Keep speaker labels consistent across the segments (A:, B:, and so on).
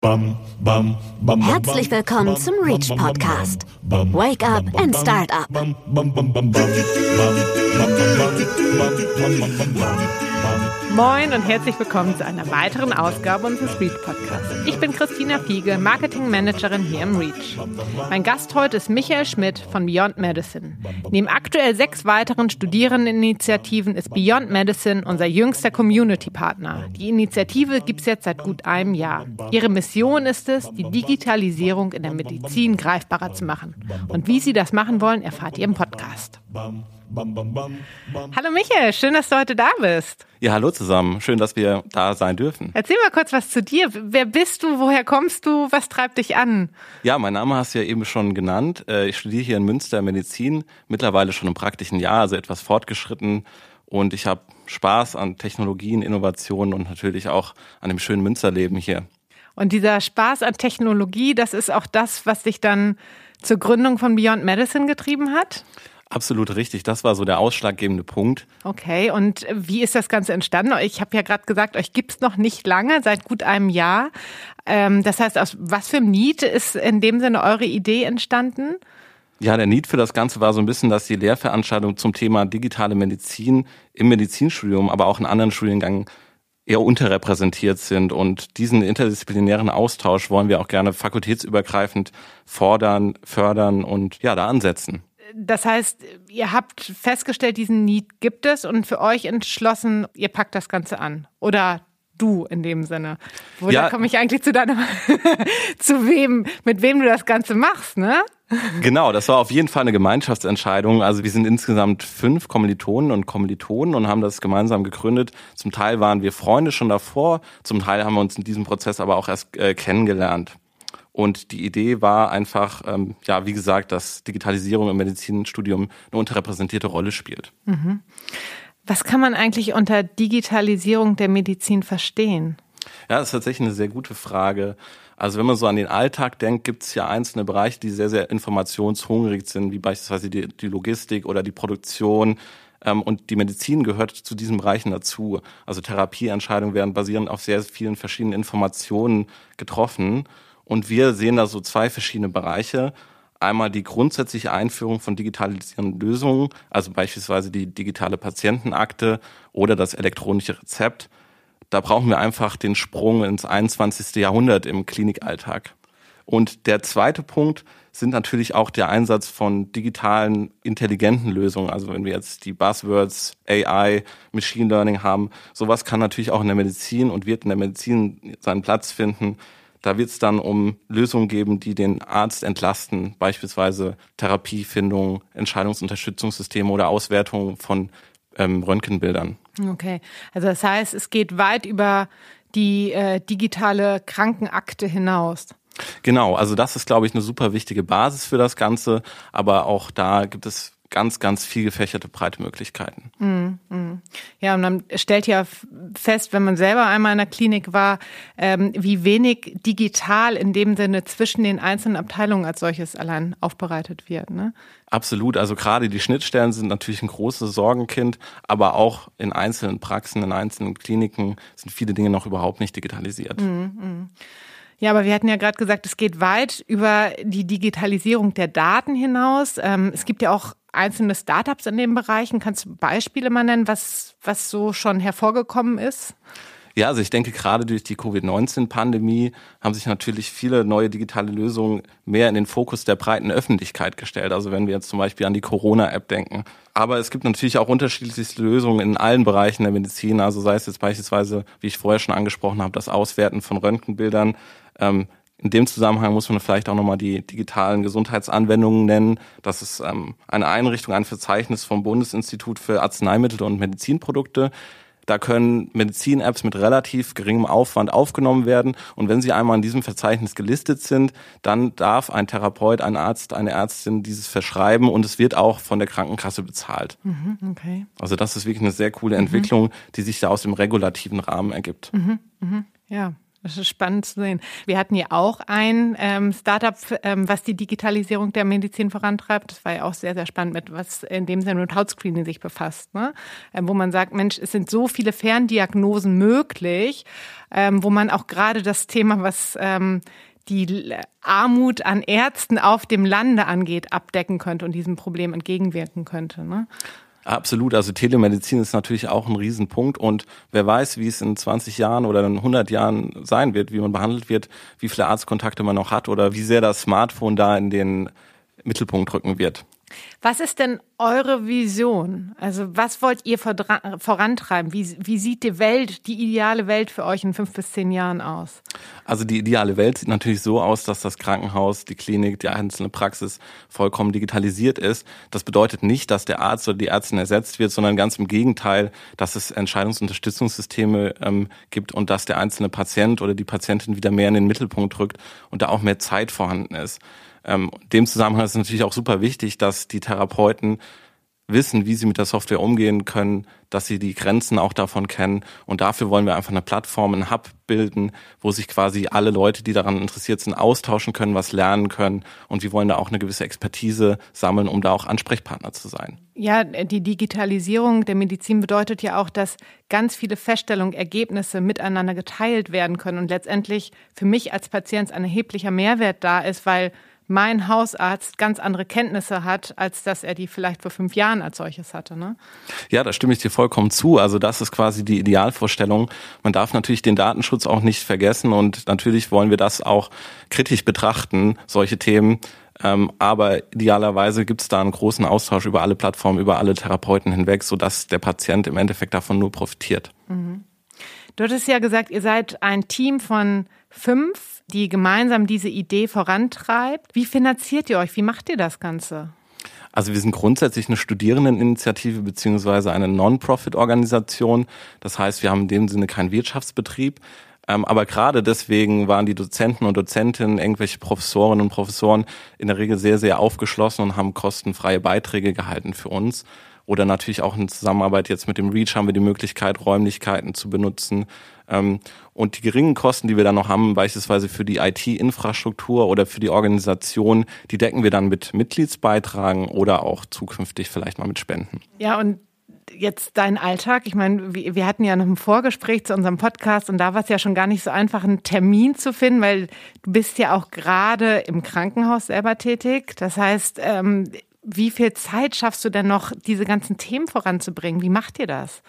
A: Herzlich willkommen zum Reach Podcast. Wake up and start up.
B: Moin und herzlich willkommen zu einer weiteren Ausgabe unseres Reach Podcasts. Ich bin Christina Fiege, Marketing Managerin hier im Reach. Mein Gast heute ist Michael Schmidt von Beyond Medicine. Neben aktuell sechs weiteren Studierendeninitiativen ist Beyond Medicine unser jüngster Community-Partner. Die Initiative gibt es jetzt seit gut einem Jahr. Ihre Mission ist es, die Digitalisierung in der Medizin greifbarer zu machen. Und wie Sie das machen wollen, erfahrt ihr im Podcast. Hallo Michael, schön, dass du heute da bist.
C: Ja, hallo zusammen. Schön, dass wir da sein dürfen.
B: Erzähl mal kurz was zu dir. Wer bist du? Woher kommst du? Was treibt dich an?
C: Ja, mein Name hast du ja eben schon genannt. Äh, ich studiere hier in Münster Medizin, mittlerweile schon im praktischen Jahr, also etwas fortgeschritten. Und ich habe Spaß an Technologien, Innovationen und natürlich auch an dem schönen Münsterleben hier.
B: Und dieser Spaß an Technologie, das ist auch das, was dich dann zur Gründung von Beyond Medicine getrieben hat?
C: Absolut richtig. Das war so der ausschlaggebende Punkt.
B: Okay, und wie ist das Ganze entstanden? Ich habe ja gerade gesagt, euch gibt's noch nicht lange, seit gut einem Jahr. Ähm, das heißt, aus was für einem Need ist in dem Sinne eure Idee entstanden?
C: Ja, der Need für das Ganze war so ein bisschen, dass die Lehrveranstaltungen zum Thema digitale Medizin im Medizinstudium, aber auch in anderen Studiengängen eher unterrepräsentiert sind. Und diesen interdisziplinären Austausch wollen wir auch gerne fakultätsübergreifend fordern, fördern und ja, da ansetzen
B: das heißt, ihr habt festgestellt, diesen Need gibt es und für euch entschlossen, ihr packt das Ganze an. Oder du in dem Sinne. Wo ja. komme ich eigentlich zu deiner, zu wem, mit wem du das Ganze machst, ne?
C: Genau, das war auf jeden Fall eine Gemeinschaftsentscheidung. Also wir sind insgesamt fünf Kommilitonen und Kommilitonen und haben das gemeinsam gegründet. Zum Teil waren wir Freunde schon davor, zum Teil haben wir uns in diesem Prozess aber auch erst äh, kennengelernt. Und die Idee war einfach, ähm, ja, wie gesagt, dass Digitalisierung im Medizinstudium eine unterrepräsentierte Rolle spielt. Mhm.
B: Was kann man eigentlich unter Digitalisierung der Medizin verstehen?
C: Ja, das ist tatsächlich eine sehr gute Frage. Also wenn man so an den Alltag denkt, gibt es ja einzelne Bereiche, die sehr, sehr informationshungrig sind, wie beispielsweise die, die Logistik oder die Produktion. Ähm, und die Medizin gehört zu diesen Bereichen dazu. Also Therapieentscheidungen werden basierend auf sehr vielen verschiedenen Informationen getroffen. Und wir sehen da so zwei verschiedene Bereiche. Einmal die grundsätzliche Einführung von digitalisierenden Lösungen, also beispielsweise die digitale Patientenakte oder das elektronische Rezept. Da brauchen wir einfach den Sprung ins 21. Jahrhundert im Klinikalltag. Und der zweite Punkt sind natürlich auch der Einsatz von digitalen, intelligenten Lösungen. Also wenn wir jetzt die Buzzwords AI, Machine Learning haben, sowas kann natürlich auch in der Medizin und wird in der Medizin seinen Platz finden. Da wird es dann um Lösungen geben, die den Arzt entlasten, beispielsweise Therapiefindung, Entscheidungsunterstützungssysteme oder Auswertung von ähm, Röntgenbildern.
B: Okay, also das heißt, es geht weit über die äh, digitale Krankenakte hinaus.
C: Genau, also das ist, glaube ich, eine super wichtige Basis für das Ganze, aber auch da gibt es ganz, ganz viel gefächerte breite Möglichkeiten.
B: Mm, mm. Ja, und man stellt ja fest, wenn man selber einmal in der Klinik war, ähm, wie wenig digital in dem Sinne zwischen den einzelnen Abteilungen als solches allein aufbereitet wird. Ne?
C: Absolut. Also gerade die Schnittstellen sind natürlich ein großes Sorgenkind, aber auch in einzelnen Praxen, in einzelnen Kliniken sind viele Dinge noch überhaupt nicht digitalisiert.
B: Mm, ja, aber wir hatten ja gerade gesagt, es geht weit über die Digitalisierung der Daten hinaus. Ähm, es gibt ja auch einzelne Startups in den Bereichen. Kannst du Beispiele mal nennen, was, was so schon hervorgekommen ist?
C: Ja, also ich denke, gerade durch die Covid-19-Pandemie haben sich natürlich viele neue digitale Lösungen mehr in den Fokus der breiten Öffentlichkeit gestellt. Also wenn wir jetzt zum Beispiel an die Corona-App denken. Aber es gibt natürlich auch unterschiedlichste Lösungen in allen Bereichen der Medizin. Also sei es jetzt beispielsweise, wie ich vorher schon angesprochen habe, das Auswerten von Röntgenbildern. Ähm, in dem Zusammenhang muss man vielleicht auch nochmal die digitalen Gesundheitsanwendungen nennen. Das ist ähm, eine Einrichtung, ein Verzeichnis vom Bundesinstitut für Arzneimittel und Medizinprodukte. Da können Medizin-Apps mit relativ geringem Aufwand aufgenommen werden. Und wenn sie einmal in diesem Verzeichnis gelistet sind, dann darf ein Therapeut, ein Arzt, eine Ärztin dieses verschreiben und es wird auch von der Krankenkasse bezahlt. Mhm, okay. Also das ist wirklich eine sehr coole Entwicklung, mhm. die sich da aus dem regulativen Rahmen ergibt.
B: Mhm, mhm. Ja, Das ist spannend zu sehen. Wir hatten ja auch ein ähm, Startup, ähm, was die Digitalisierung der Medizin vorantreibt. Das war ja auch sehr, sehr spannend, mit was in dem Sinne mit Hautscreening sich befasst. Ne? Ähm, wo man sagt, Mensch, es sind so viele Ferndiagnosen möglich, ähm, wo man auch gerade das Thema, was ähm, die Armut an Ärzten auf dem Lande angeht, abdecken könnte und diesem Problem entgegenwirken könnte. Ne?
C: Absolut, also Telemedizin ist natürlich auch ein Riesenpunkt und wer weiß, wie es in 20 Jahren oder in 100 Jahren sein wird, wie man behandelt wird, wie viele Arztkontakte man noch hat oder wie sehr das Smartphone da in den Mittelpunkt rücken wird.
B: Was ist denn eure Vision? Also was wollt ihr vorantreiben? Wie, wie sieht die Welt, die ideale Welt für euch in fünf bis zehn Jahren aus?
C: Also die ideale Welt sieht natürlich so aus, dass das Krankenhaus, die Klinik, die einzelne Praxis vollkommen digitalisiert ist. Das bedeutet nicht, dass der Arzt oder die Ärztin ersetzt wird, sondern ganz im Gegenteil, dass es Entscheidungsunterstützungssysteme ähm, gibt und dass der einzelne Patient oder die Patientin wieder mehr in den Mittelpunkt rückt und da auch mehr Zeit vorhanden ist. Ähm, dem Zusammenhang ist es natürlich auch super wichtig, dass die Therapeuten wissen, wie sie mit der Software umgehen können, dass sie die Grenzen auch davon kennen. Und dafür wollen wir einfach eine Plattform, einen Hub bilden, wo sich quasi alle Leute, die daran interessiert sind, austauschen können, was lernen können. Und wir wollen da auch eine gewisse Expertise sammeln, um da auch Ansprechpartner zu sein.
B: Ja, die Digitalisierung der Medizin bedeutet ja auch, dass ganz viele Feststellungen, Ergebnisse miteinander geteilt werden können und letztendlich für mich als Patient ein erheblicher Mehrwert da ist, weil mein Hausarzt ganz andere Kenntnisse hat, als dass er die vielleicht vor fünf Jahren als solches hatte. Ne?
C: Ja, da stimme ich dir vollkommen zu. Also das ist quasi die Idealvorstellung. Man darf natürlich den Datenschutz auch nicht vergessen und natürlich wollen wir das auch kritisch betrachten, solche Themen. Ähm, aber idealerweise gibt es da einen großen Austausch über alle Plattformen, über alle Therapeuten hinweg, sodass der Patient im Endeffekt davon nur profitiert. Mhm.
B: Du hattest ja gesagt, ihr seid ein Team von fünf die gemeinsam diese Idee vorantreibt. Wie finanziert ihr euch? Wie macht ihr das Ganze?
C: Also wir sind grundsätzlich eine Studierendeninitiative beziehungsweise eine Non-Profit-Organisation. Das heißt, wir haben in dem Sinne keinen Wirtschaftsbetrieb. Ähm, aber gerade deswegen waren die Dozenten und Dozentinnen, irgendwelche Professorinnen und Professoren in der Regel sehr, sehr aufgeschlossen und haben kostenfreie Beiträge gehalten für uns. Oder natürlich auch in Zusammenarbeit jetzt mit dem REACH haben wir die Möglichkeit, Räumlichkeiten zu benutzen. Ähm, und die geringen Kosten, die wir dann noch haben, beispielsweise für die IT-Infrastruktur oder für die Organisation, die decken wir dann mit Mitgliedsbeitragen oder auch zukünftig vielleicht mal mit Spenden.
B: Ja, und jetzt dein Alltag? Ich meine, wir hatten ja noch ein Vorgespräch zu unserem Podcast und da war es ja schon gar nicht so einfach, einen Termin zu finden, weil du bist ja auch gerade im Krankenhaus selber tätig. Das heißt, ähm, wie viel Zeit schaffst du denn noch, diese ganzen Themen voranzubringen? Wie macht ihr das?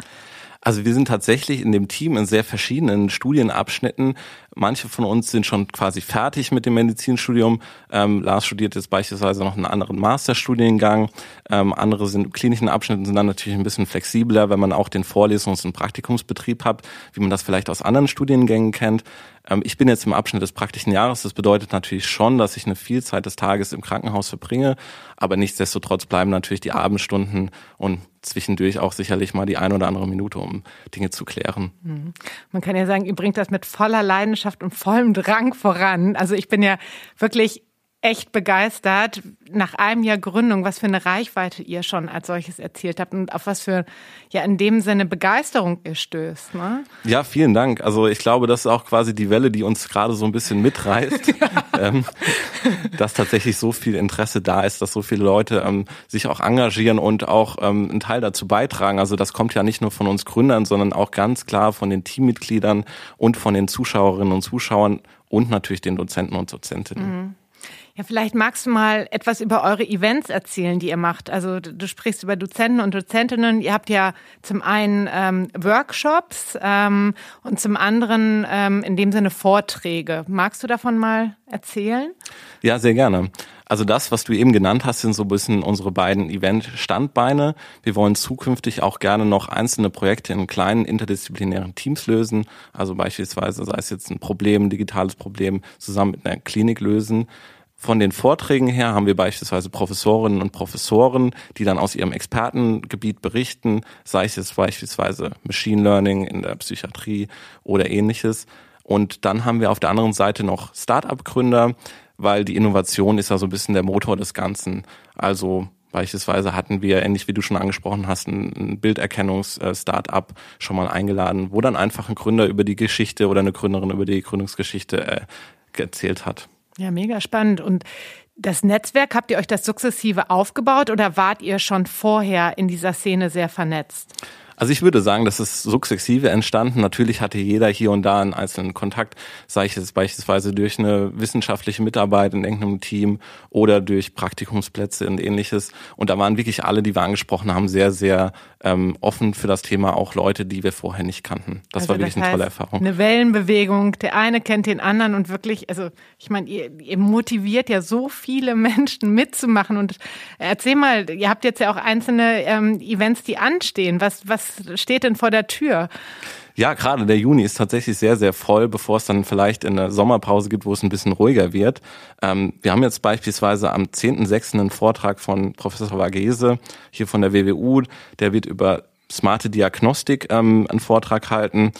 C: Also wir sind tatsächlich in dem Team in sehr verschiedenen Studienabschnitten. Manche von uns sind schon quasi fertig mit dem Medizinstudium. Ähm, Lars studiert jetzt beispielsweise noch einen anderen Masterstudiengang. Ähm, andere sind klinischen Abschnitten sind dann natürlich ein bisschen flexibler, wenn man auch den Vorlesungs- und Praktikumsbetrieb hat, wie man das vielleicht aus anderen Studiengängen kennt. Ähm, ich bin jetzt im Abschnitt des praktischen Jahres. Das bedeutet natürlich schon, dass ich eine Vielzeit des Tages im Krankenhaus verbringe. Aber nichtsdestotrotz bleiben natürlich die Abendstunden und zwischendurch auch sicherlich mal die ein oder andere Minute, um Dinge zu klären. Mhm.
B: Man kann ja sagen, ihr bringt das mit voller Leidenschaft und vollem Drang voran. Also ich bin ja wirklich echt begeistert nach einem Jahr Gründung, was für eine Reichweite ihr schon als solches erzielt habt und auf was für, ja, in dem Sinne Begeisterung ihr stößt. Ne?
C: Ja, vielen Dank. Also ich glaube, das ist auch quasi die Welle, die uns gerade so ein bisschen mitreißt, ähm, dass tatsächlich so viel Interesse da ist, dass so viele Leute ähm, sich auch engagieren und auch ähm, einen Teil dazu beitragen. Also das kommt ja nicht nur von uns Gründern, sondern auch ganz klar von den Teammitgliedern und von den Zuschauerinnen und Zuschauern und natürlich den Dozenten und Dozentinnen. Mhm.
B: Ja, vielleicht magst du mal etwas über eure Events erzählen, die ihr macht. Also du sprichst über Dozenten und Dozentinnen. Ihr habt ja zum einen ähm, Workshops ähm, und zum anderen ähm, in dem Sinne Vorträge. Magst du davon mal erzählen?
C: Ja, sehr gerne. Also das, was du eben genannt hast, sind so ein bisschen unsere beiden Event-Standbeine. Wir wollen zukünftig auch gerne noch einzelne Projekte in kleinen interdisziplinären Teams lösen. Also beispielsweise sei es jetzt ein Problem, ein digitales Problem, zusammen mit einer Klinik lösen. Von den Vorträgen her haben wir beispielsweise Professorinnen und Professoren, die dann aus ihrem Expertengebiet berichten, sei es jetzt beispielsweise Machine Learning in der Psychiatrie oder ähnliches. Und dann haben wir auf der anderen Seite noch Start-up-Gründer, weil die Innovation ist ja so ein bisschen der Motor des Ganzen. Also Beispielsweise hatten wir, ähnlich wie du schon angesprochen hast, ein Bilderkennungs-Startup schon mal eingeladen, wo dann einfach ein Gründer über die Geschichte oder eine Gründerin über die Gründungsgeschichte äh, erzählt hat.
B: Ja, mega spannend. Und das Netzwerk, habt ihr euch das sukzessive aufgebaut oder wart ihr schon vorher in dieser Szene sehr vernetzt?
C: Also ich würde sagen, das ist sukzessive entstanden. Natürlich hatte jeder hier und da einen einzelnen Kontakt, sei es jetzt beispielsweise durch eine wissenschaftliche Mitarbeit in irgendeinem Team oder durch Praktikumsplätze und ähnliches. Und da waren wirklich alle, die wir angesprochen haben, sehr, sehr ähm, offen für das Thema, auch Leute, die wir vorher nicht kannten. Das also war wirklich das eine tolle Erfahrung.
B: Eine Wellenbewegung, der eine kennt den anderen und wirklich, also ich meine, ihr, ihr motiviert ja so viele Menschen mitzumachen. Und erzähl mal, ihr habt jetzt ja auch einzelne ähm, Events, die anstehen. Was, was steht denn vor der Tür?
C: Ja, gerade der Juni ist tatsächlich sehr, sehr voll, bevor es dann vielleicht in der Sommerpause gibt, wo es ein bisschen ruhiger wird. Ähm, wir haben jetzt beispielsweise am 10.06. einen Vortrag von Professor Vagese hier von der WWU. Der wird über smarte Diagnostik ähm, einen Vortrag halten.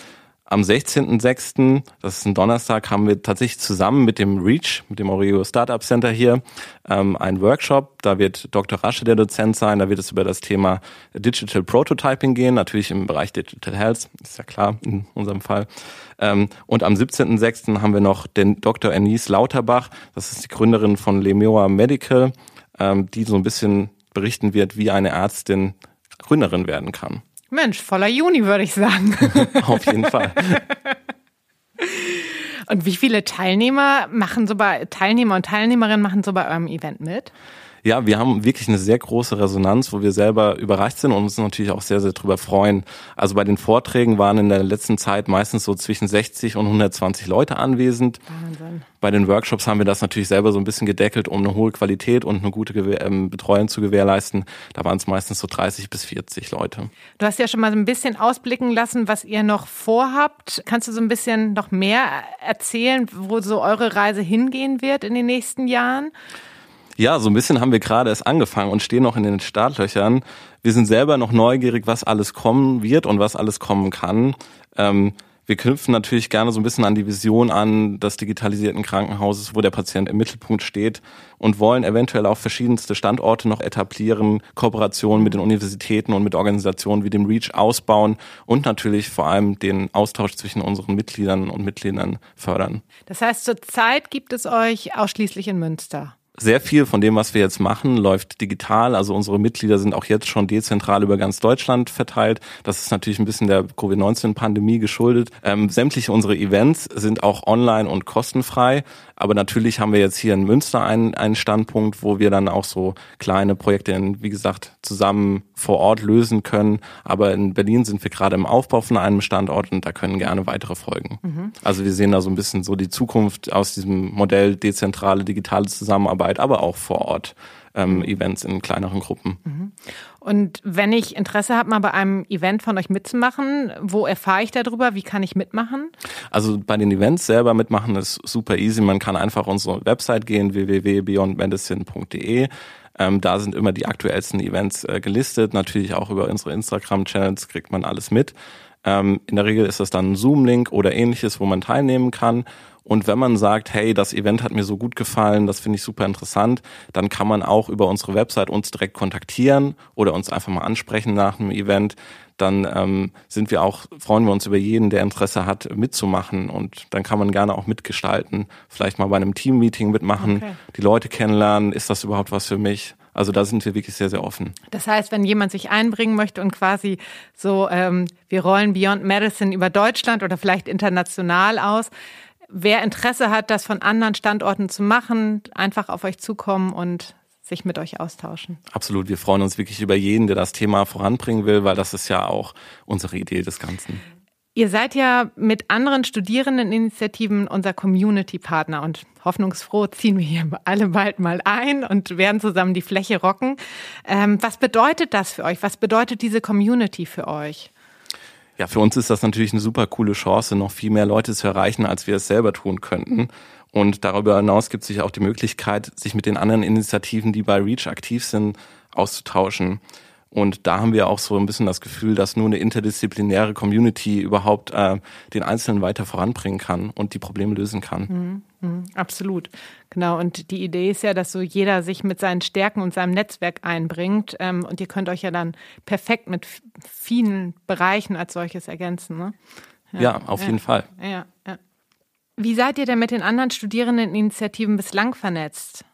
C: Am 16.06., das ist ein Donnerstag, haben wir tatsächlich zusammen mit dem REACH, mit dem Oreo Startup Center hier, ähm, einen Workshop. Da wird Dr. Rasche der Dozent sein. Da wird es über das Thema Digital Prototyping gehen, natürlich im Bereich Digital Health, ist ja klar in unserem Fall. Ähm, und am 17.06. haben wir noch den Dr. Enise Lauterbach, das ist die Gründerin von Lemoa Medical, ähm, die so ein bisschen berichten wird, wie eine Ärztin Gründerin werden kann.
B: Mensch, voller Juni, würde ich sagen.
C: Auf jeden Fall.
B: Und wie viele Teilnehmer machen so bei Teilnehmer und Teilnehmerinnen machen so bei eurem Event mit?
C: Ja, wir haben wirklich eine sehr große Resonanz, wo wir selber überrascht sind und uns natürlich auch sehr, sehr drüber freuen. Also bei den Vorträgen waren in der letzten Zeit meistens so zwischen 60 und 120 Leute anwesend. Wahnsinn. Bei den Workshops haben wir das natürlich selber so ein bisschen gedeckelt, um eine hohe Qualität und eine gute ähm, Betreuung zu gewährleisten. Da waren es meistens so 30 bis 40 Leute.
B: Du hast ja schon mal so ein bisschen ausblicken lassen, was ihr noch vorhabt. Kannst du so ein bisschen noch mehr erzählen, wo so eure Reise hingehen wird in den nächsten Jahren?
C: Ja, so ein bisschen haben wir gerade erst angefangen und stehen noch in den Startlöchern. Wir sind selber noch neugierig, was alles kommen wird und was alles kommen kann. Ähm, wir knüpfen natürlich gerne so ein bisschen an die Vision an des digitalisierten Krankenhauses, wo der Patient im Mittelpunkt steht und wollen eventuell auch verschiedenste Standorte noch etablieren, Kooperationen mit den Universitäten und mit Organisationen wie dem REACH ausbauen und natürlich vor allem den Austausch zwischen unseren Mitgliedern und Mitgliedern fördern.
B: Das heißt, zurzeit gibt es euch ausschließlich in Münster
C: sehr viel von dem, was wir jetzt machen, läuft digital. Also unsere Mitglieder sind auch jetzt schon dezentral über ganz Deutschland verteilt. Das ist natürlich ein bisschen der Covid-19-Pandemie geschuldet. Ähm, sämtliche unsere Events sind auch online und kostenfrei. Aber natürlich haben wir jetzt hier in Münster einen, einen Standpunkt, wo wir dann auch so kleine Projekte, in, wie gesagt, zusammen vor Ort lösen können. Aber in Berlin sind wir gerade im Aufbau von einem Standort und da können gerne weitere folgen. Mhm. Also wir sehen da so ein bisschen so die Zukunft aus diesem Modell dezentrale digitale Zusammenarbeit, aber auch vor Ort ähm, Events in kleineren Gruppen. Mhm.
B: Und wenn ich Interesse habe, mal bei einem Event von euch mitzumachen, wo erfahre ich darüber? Wie kann ich mitmachen?
C: Also bei den Events selber mitmachen ist super easy. Man kann einfach unsere Website gehen, www.beyondmedicine.de. Ähm, da sind immer die aktuellsten Events äh, gelistet. Natürlich auch über unsere Instagram-Channels kriegt man alles mit. Ähm, in der Regel ist das dann ein Zoom-Link oder ähnliches, wo man teilnehmen kann. Und wenn man sagt, hey, das Event hat mir so gut gefallen, das finde ich super interessant, dann kann man auch über unsere Website uns direkt kontaktieren oder uns einfach mal ansprechen nach einem Event. Dann ähm, sind wir auch, freuen wir uns über jeden, der Interesse hat, mitzumachen. Und dann kann man gerne auch mitgestalten. Vielleicht mal bei einem Team-Meeting mitmachen, okay. die Leute kennenlernen. Ist das überhaupt was für mich? Also da sind wir wirklich sehr, sehr offen.
B: Das heißt, wenn jemand sich einbringen möchte und quasi so, ähm, wir rollen Beyond Medicine über Deutschland oder vielleicht international aus, wer Interesse hat, das von anderen Standorten zu machen, einfach auf euch zukommen und sich mit euch austauschen.
C: Absolut, wir freuen uns wirklich über jeden, der das Thema voranbringen will, weil das ist ja auch unsere Idee des Ganzen.
B: Ihr seid ja mit anderen Studierendeninitiativen unser Community-Partner und hoffnungsfroh ziehen wir hier alle bald mal ein und werden zusammen die Fläche rocken. Ähm, was bedeutet das für euch? Was bedeutet diese Community für euch?
C: Ja, für uns ist das natürlich eine super coole Chance, noch viel mehr Leute zu erreichen, als wir es selber tun könnten. Und darüber hinaus gibt es sich auch die Möglichkeit, sich mit den anderen Initiativen, die bei REACH aktiv sind, auszutauschen. Und da haben wir auch so ein bisschen das Gefühl, dass nur eine interdisziplinäre Community überhaupt äh, den Einzelnen weiter voranbringen kann und die Probleme lösen kann.
B: Mhm, mh, absolut. Genau. Und die Idee ist ja, dass so jeder sich mit seinen Stärken und seinem Netzwerk einbringt. Ähm, und ihr könnt euch ja dann perfekt mit vielen Bereichen als solches ergänzen. Ne?
C: Ja, ja, auf
B: ja,
C: jeden Fall.
B: Ja, ja. Wie seid ihr denn mit den anderen Studierendeninitiativen bislang vernetzt?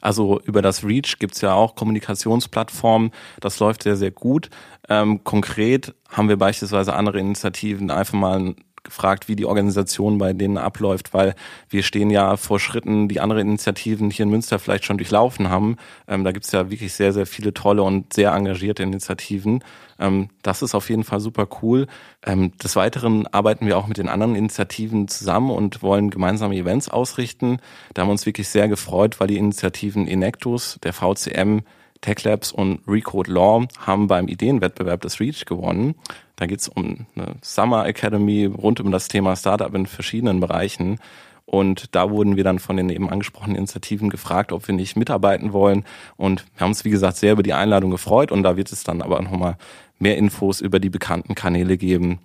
C: Also über das REACH gibt's ja auch Kommunikationsplattformen. Das läuft sehr, sehr gut. Ähm, konkret haben wir beispielsweise andere Initiativen einfach mal gefragt, wie die Organisation bei denen abläuft, weil wir stehen ja vor Schritten, die andere Initiativen hier in Münster vielleicht schon durchlaufen haben. Ähm, da gibt's ja wirklich sehr, sehr viele tolle und sehr engagierte Initiativen. Ähm, das ist auf jeden Fall super cool. Ähm, des Weiteren arbeiten wir auch mit den anderen Initiativen zusammen und wollen gemeinsame Events ausrichten. Da haben wir uns wirklich sehr gefreut, weil die Initiativen Enectus, der VCM, Tech Labs und Recode Law haben beim Ideenwettbewerb des REACH gewonnen. Da geht es um eine Summer Academy rund um das Thema Startup in verschiedenen Bereichen. Und da wurden wir dann von den eben angesprochenen Initiativen gefragt, ob wir nicht mitarbeiten wollen. Und wir haben uns, wie gesagt, sehr über die Einladung gefreut. Und da wird es dann aber nochmal mehr Infos über die bekannten Kanäle geben,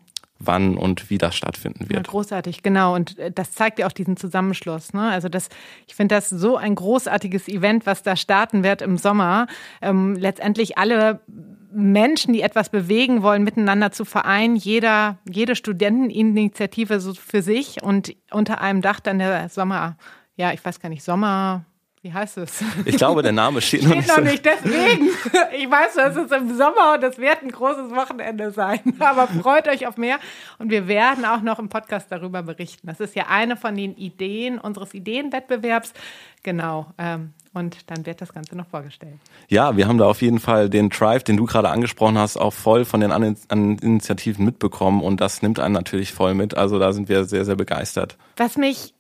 C: wann und wie das stattfinden wird.
B: Ja, großartig, genau. Und äh, das zeigt ja auch diesen Zusammenschluss. Ne? Also das, ich finde das so ein großartiges Event, was da starten wird im Sommer. Ähm, letztendlich alle Menschen, die etwas bewegen wollen, miteinander zu vereinen. Jeder, jede Studenteninitiative so für sich und unter einem Dach dann der Sommer, ja, ich weiß gar nicht, Sommer, wie heißt es?
C: Ich glaube, der Name steht,
B: steht
C: noch nicht.
B: noch nicht, deswegen. Ich weiß, es ist im Sommer und es wird ein großes Wochenende sein. Aber freut euch auf mehr. Und wir werden auch noch im Podcast darüber berichten. Das ist ja eine von den Ideen unseres Ideenwettbewerbs. Genau. Ähm, und dann wird das Ganze noch vorgestellt.
C: Ja, wir haben da auf jeden Fall den Drive, den du gerade angesprochen hast, auch voll von den anderen Initiativen mitbekommen und das nimmt einen natürlich voll mit. Also da sind wir sehr, sehr begeistert.
B: Was mich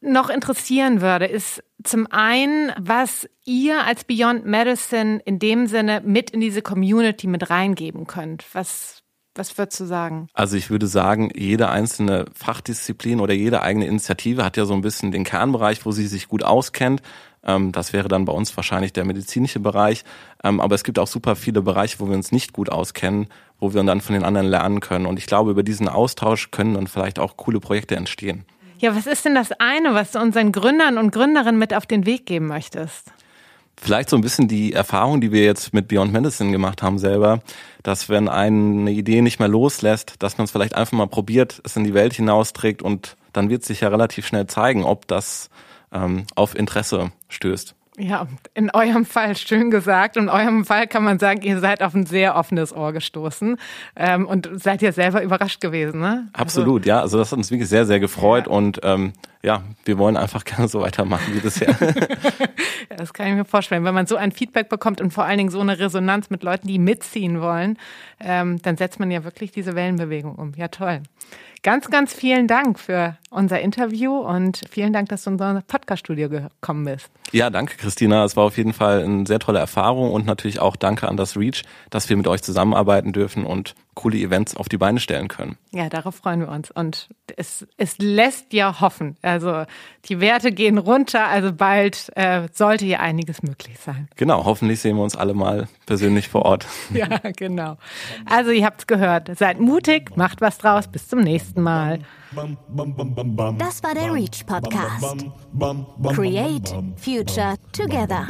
B: noch interessieren würde, ist zum einen, was ihr als Beyond Medicine in dem Sinne mit in diese Community mit reingeben könnt. Was, was würdest du sagen?
C: Also ich würde sagen, jede einzelne Fachdisziplin oder jede eigene Initiative hat ja so ein bisschen den Kernbereich, wo sie sich gut auskennt. Ähm, das wäre dann bei uns wahrscheinlich der medizinische Bereich. Ähm, aber es gibt auch super viele Bereiche, wo wir uns nicht gut auskennen, wo wir dann von den anderen lernen können. Und ich glaube, über diesen Austausch können dann vielleicht auch coole Projekte entstehen.
B: Ja, was ist denn das eine, was du unseren Gründern und Gründerinnen mit auf den Weg geben möchtest?
C: Vielleicht so ein bisschen die Erfahrung, die wir jetzt mit Beyond Medicine gemacht haben selber, dass wenn eine Idee nicht mehr loslässt, dass man es vielleicht einfach mal probiert, es in die Welt hinausträgt und dann wird sich ja relativ schnell zeigen, ob das ähm, auf Interesse stößt.
B: Ja, in eurem Fall schön gesagt. In eurem Fall kann man sagen, ihr seid auf ein sehr offenes Ohr gestoßen ähm, und seid ja selber überrascht gewesen, ne?
C: Absolut, also, ja. Also das hat uns wirklich sehr, sehr gefreut ja. und ähm, ja, wir wollen einfach gerne so weitermachen wie bisher.
B: ja, das kann ich mir vorstellen. Wenn man so ein Feedback bekommt und vor allen Dingen so eine Resonanz mit Leuten, die mitziehen wollen, ähm, dann setzt man ja wirklich diese Wellenbewegung um. Ja, toll. Ganz, ganz vielen Dank für unser Interview und vielen Dank, dass du in unser Podcast-Studio gekommen bist.
C: Ja, danke, Christina. Es war auf jeden Fall eine sehr tolle Erfahrung und natürlich auch danke an das Reach, dass wir mit euch zusammenarbeiten dürfen und coole Events auf die Beine stellen können.
B: Ja, darauf freuen wir uns. Und es, es lässt ja hoffen. Also die Werte gehen runter, also bald äh, sollte hier einiges möglich sein.
C: Genau, hoffentlich sehen wir uns alle mal persönlich vor Ort.
B: ja, genau. Also ihr habt es gehört. Seid mutig, macht was draus. Bis zum nächsten Mal.
A: Das war der Reach Podcast. Create Future Together.